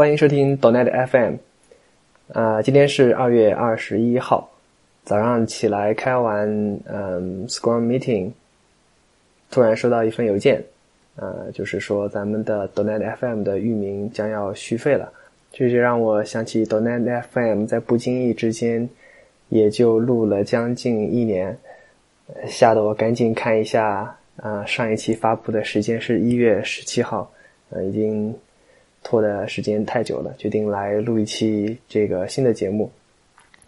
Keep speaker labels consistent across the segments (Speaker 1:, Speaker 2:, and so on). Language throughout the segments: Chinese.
Speaker 1: 欢迎收听 Donet FM。啊，今天是二月二十一号早上起来开完嗯 Scrum Meeting，突然收到一份邮件，呃，就是说咱们的 Donet FM 的域名将要续费了，这就让我想起 Donet FM 在不经意之间也就录了将近一年，吓得我赶紧看一下啊，上一期发布的时间是一月十七号，呃，已经。拖的时间太久了，决定来录一期这个新的节目。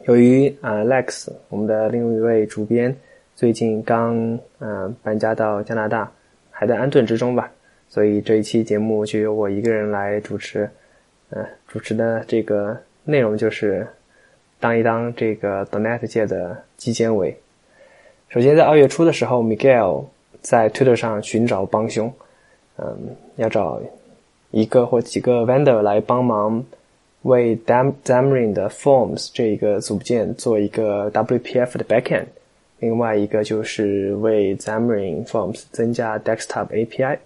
Speaker 1: 由于啊，Lex 我们的另一位主编最近刚嗯搬家到加拿大，还在安顿之中吧，所以这一期节目就由我一个人来主持。嗯，主持的这个内容就是当一当这个 Donet 界的纪监委。首先，在二月初的时候，Miguel 在 Twitter 上寻找帮凶，嗯，要找。一个或几个 vendor 来帮忙为 Dam Xamarin 的 Forms 这一个组件做一个 WPF 的 backend，另外一个就是为 Xamarin Forms 增加 Desktop API。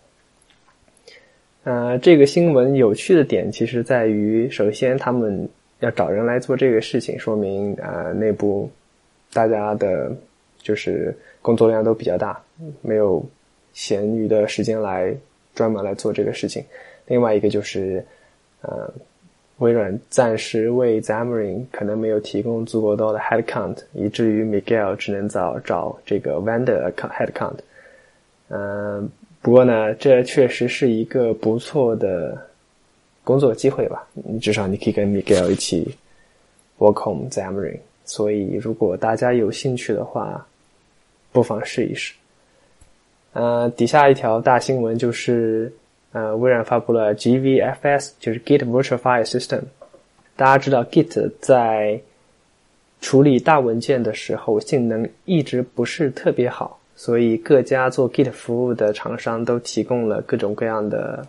Speaker 1: 呃，这个新闻有趣的点其实在于，首先他们要找人来做这个事情，说明呃内部大家的就是工作量都比较大，没有闲余的时间来专门来做这个事情。另外一个就是，呃，微软暂时为 Xamarin 可能没有提供足够多的 headcount，以至于 Miguel 只能找找这个 vendor headcount。嗯，不过呢，这确实是一个不错的工作机会吧。你至少你可以跟 Miguel 一起 work on Xamarin。所以，如果大家有兴趣的话，不妨试一试。呃，底下一条大新闻就是。呃，微软发布了 GVFS，就是 Git Virtual File System。大家知道，Git 在处理大文件的时候性能一直不是特别好，所以各家做 Git 服务的厂商都提供了各种各样的，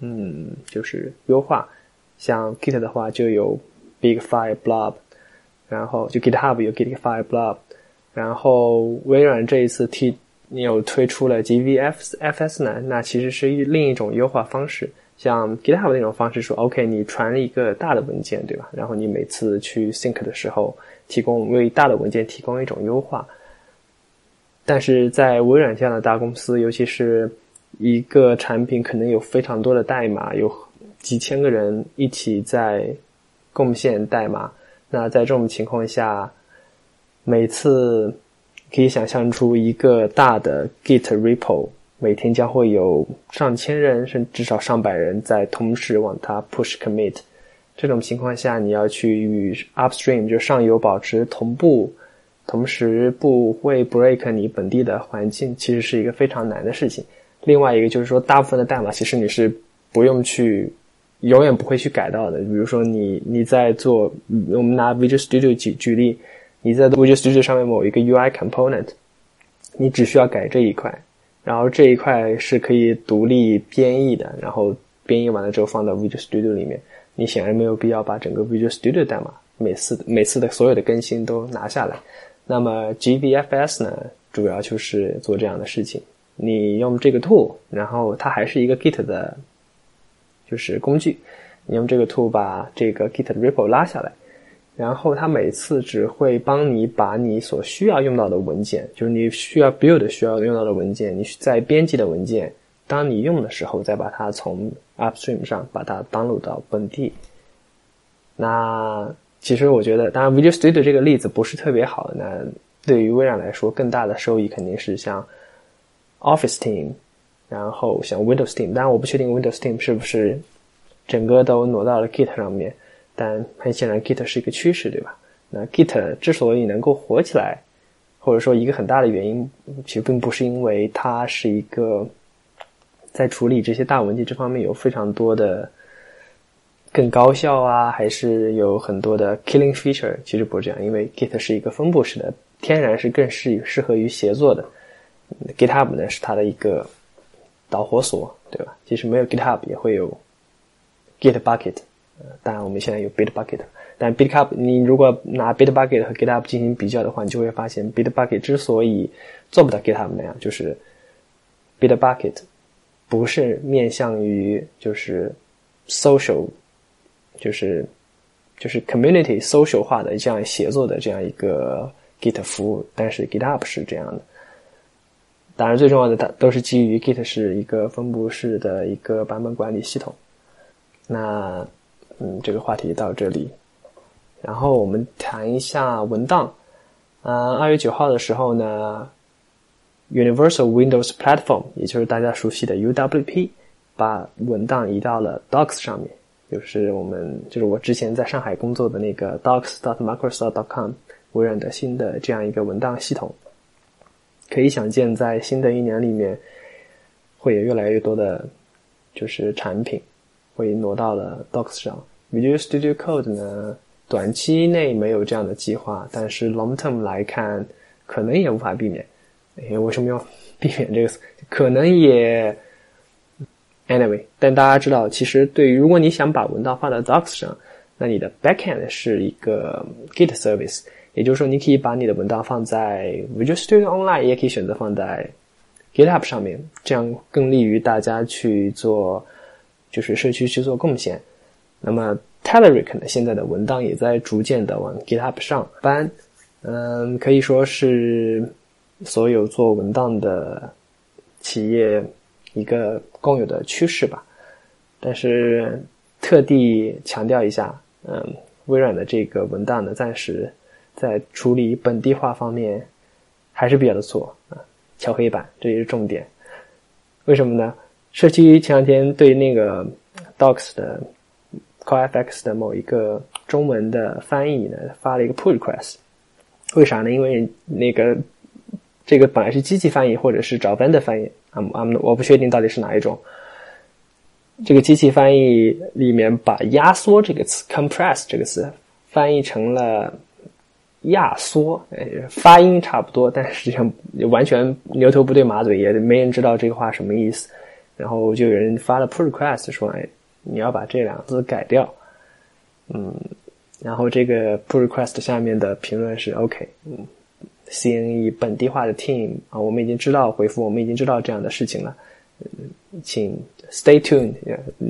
Speaker 1: 嗯，就是优化。像 Git 的话，就有 Big File Blob，然后就 GitHub 有 Git File Blob，然后微软这一次提。你有推出了 GVFS 呢？那其实是另一种优化方式，像 GitHub 那种方式，说 OK，你传一个大的文件，对吧？然后你每次去 sync 的时候，提供为大的文件提供一种优化。但是在微软这样的大公司，尤其是一个产品可能有非常多的代码，有几千个人一起在贡献代码，那在这种情况下，每次。可以想象出一个大的 Git repo，每天将会有上千人，甚至至少上百人在同时往它 push commit。这种情况下，你要去与 upstream 就上游保持同步，同时不会 break 你本地的环境，其实是一个非常难的事情。另外一个就是说，大部分的代码其实你是不用去，永远不会去改到的。比如说你你在做，我们拿 Visual Studio 举举例。你在 Visual Studio 上面某一个 UI component，你只需要改这一块，然后这一块是可以独立编译的，然后编译完了之后放到 Visual Studio 里面。你显然没有必要把整个 Visual Studio 代码每次每次的所有的更新都拿下来。那么 GVFS 呢，主要就是做这样的事情。你用这个 tool，然后它还是一个 Git 的，就是工具。你用这个 tool 把这个 Git 的 repo 拉下来。然后它每次只会帮你把你所需要用到的文件，就是你需要 build 需要用到的文件，你在编辑的文件，当你用的时候，再把它从 upstream 上把它登录到本地。那其实我觉得，当然 Visual Studio 这个例子不是特别好。那对于微软来说，更大的收益肯定是像 Office Team，然后像 Windows Team。当然我不确定 Windows Team 是不是整个都挪到了 Git 上面。但很显然，Git 是一个趋势，对吧？那 Git 之所以能够火起来，或者说一个很大的原因，其实并不是因为它是一个在处理这些大文件这方面有非常多的更高效啊，还是有很多的 killing feature。其实不是这样，因为 Git 是一个分布式的，天然是更适适合于协作的。GitHub 呢是它的一个导火索，对吧？其实没有 GitHub，也会有 Git Bucket。当然，我们现在有 Bitbucket，但 Bitbucket，你如果拿 Bitbucket 和 GitHub 进行比较的话，你就会发现 Bitbucket 之所以做不到 GitHub 那样，就是 Bitbucket 不是面向于就是 social 就是就是 community social 化的这样协作的这样一个 Git 服务，但是 GitHub 是这样的。当然，最重要的它都是基于 Git 是一个分布式的一个版本管理系统。那嗯，这个话题到这里，然后我们谈一下文档。啊，二月九号的时候呢，Universal Windows Platform，也就是大家熟悉的 UWP，把文档移到了 Docs 上面，就是我们就是我之前在上海工作的那个 Docs.Microsoft.com 微软的新的这样一个文档系统。可以想见，在新的一年里面，会有越来越多的，就是产品会挪到了 Docs 上。Visual Studio Code 呢？短期内没有这样的计划，但是 long term 来看，可能也无法避免。哎，为什么要避免这个？可能也 anyway。但大家知道，其实对于如果你想把文档放在 Docs 上，那你的 backend 是一个 Git service，也就是说，你可以把你的文档放在 Visual Studio Online，也可以选择放在 GitHub 上面，这样更利于大家去做，就是社区去做贡献。那么。Telerik 呢，现在的文档也在逐渐的往 GitHub 上搬，嗯，可以说是所有做文档的企业一个共有的趋势吧。但是特地强调一下，嗯，微软的这个文档呢，暂时在处理本地化方面还是比较的错啊，敲黑板，这也是重点。为什么呢？社区前两天对那个 Docs 的。CoreFX 的某一个中文的翻译呢，发了一个 pull request，为啥呢？因为那个这个本来是机器翻译或者是找 vendor 翻译，I'm I'm 我不确定到底是哪一种。这个机器翻译里面把压缩这个词 compress 这个词翻译成了压缩，发音差不多，但实际上完全牛头不对马嘴，也没人知道这个话什么意思。然后就有人发了 pull request 说，哎。你要把这两个字改掉，嗯，然后这个 pull request 下面的评论是 OK，嗯，CNE 本地化的 team 啊，我们已经知道回复，我们已经知道这样的事情了，嗯，请 stay tuned，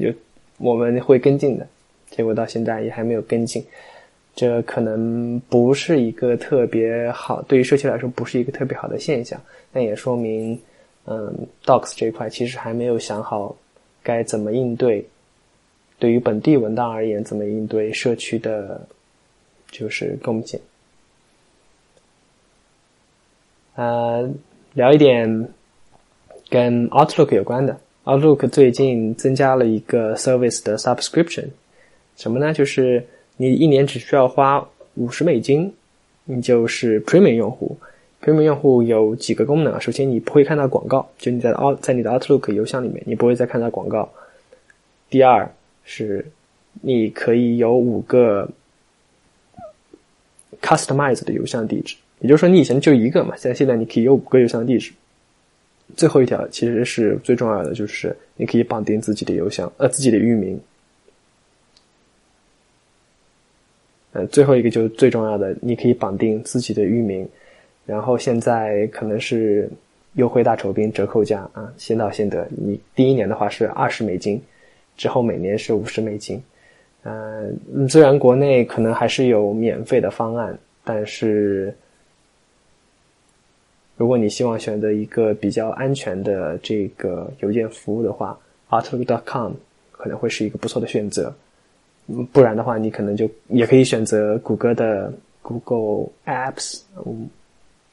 Speaker 1: 就我们会跟进的，结果到现在也还没有跟进，这可能不是一个特别好，对于社区来说不是一个特别好的现象，但也说明，嗯，Docs 这一块其实还没有想好该怎么应对。对于本地文档而言，怎么应对社区的，就是贡献？呃，聊一点跟 Outlook 有关的。Outlook 最近增加了一个 service 的 subscription，什么呢？就是你一年只需要花五十美金，你就是 Premium 用户。Premium 用户有几个功能？首先，你不会看到广告，就你在 Out 在你的 Outlook 邮箱里面，你不会再看到广告。第二，是，你可以有五个 customize 的邮箱地址，也就是说你以前就一个嘛，现在现在你可以有五个邮箱地址。最后一条其实是最重要的，就是你可以绑定自己的邮箱，呃，自己的域名。呃，最后一个就是最重要的，你可以绑定自己的域名。然后现在可能是优惠大酬宾折扣价啊，先到先得。你第一年的话是二十美金。之后每年是五十美金，嗯，虽然国内可能还是有免费的方案，但是如果你希望选择一个比较安全的这个邮件服务的话，Outlook.com 可能会是一个不错的选择。不然的话，你可能就也可以选择谷歌的 Google Apps，嗯，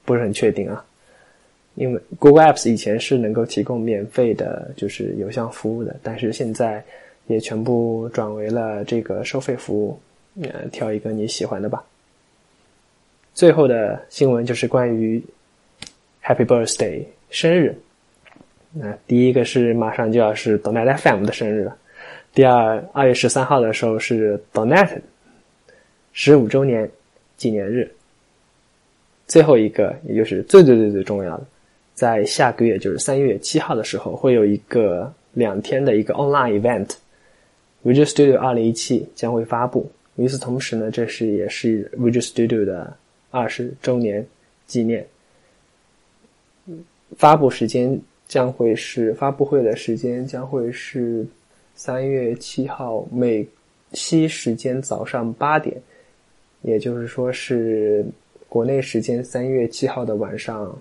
Speaker 1: 不是很确定啊。因为 Google Apps 以前是能够提供免费的，就是邮箱服务的，但是现在也全部转为了这个收费服务。呃，挑一个你喜欢的吧。最后的新闻就是关于 Happy Birthday 生日。那第一个是马上就要是 Donet FM 的生日了。第二，二月十三号的时候是 Donet 十五周年纪念日。最后一个，也就是最最最最重要的。在下个月，就是三月七号的时候，会有一个两天的一个 online event，Visual Studio 二零一七将会发布。与此同时呢，这是也是 Visual Studio 的二十周年纪念。发布时间将会是发布会的时间将会是三月七号美西时间早上八点，也就是说是国内时间三月七号的晚上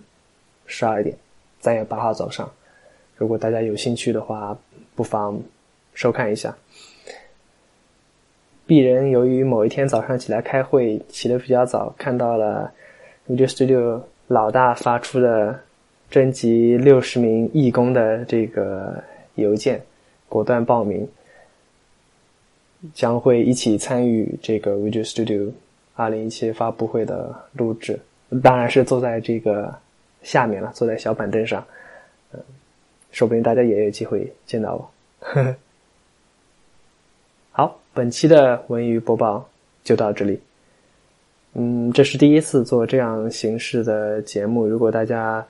Speaker 1: 十二点，三月八号早上。如果大家有兴趣的话，不妨收看一下。鄙人由于某一天早上起来开会起得比较早，看到了 Video Studio 老大发出的征集六十名义工的这个邮件，果断报名，将会一起参与这个 Video Studio 二零一七发布会的录制。当然是坐在这个下面了，坐在小板凳上，嗯，说不定大家也有机会见到我。好，本期的文娱播报就到这里。嗯，这是第一次做这样形式的节目。如果大家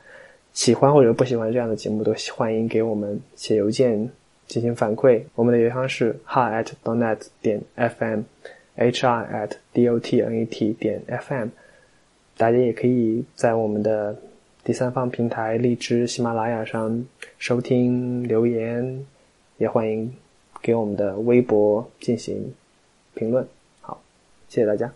Speaker 1: 喜欢或者不喜欢这样的节目，都欢迎给我们写邮件进行反馈。我们的邮箱是 hi at donet 点 fm，h r at d o t n e t 点 fm。大家也可以在我们的第三方平台荔枝、喜马拉雅上收听留言，也欢迎。给我们的微博进行评论，好，谢谢大家。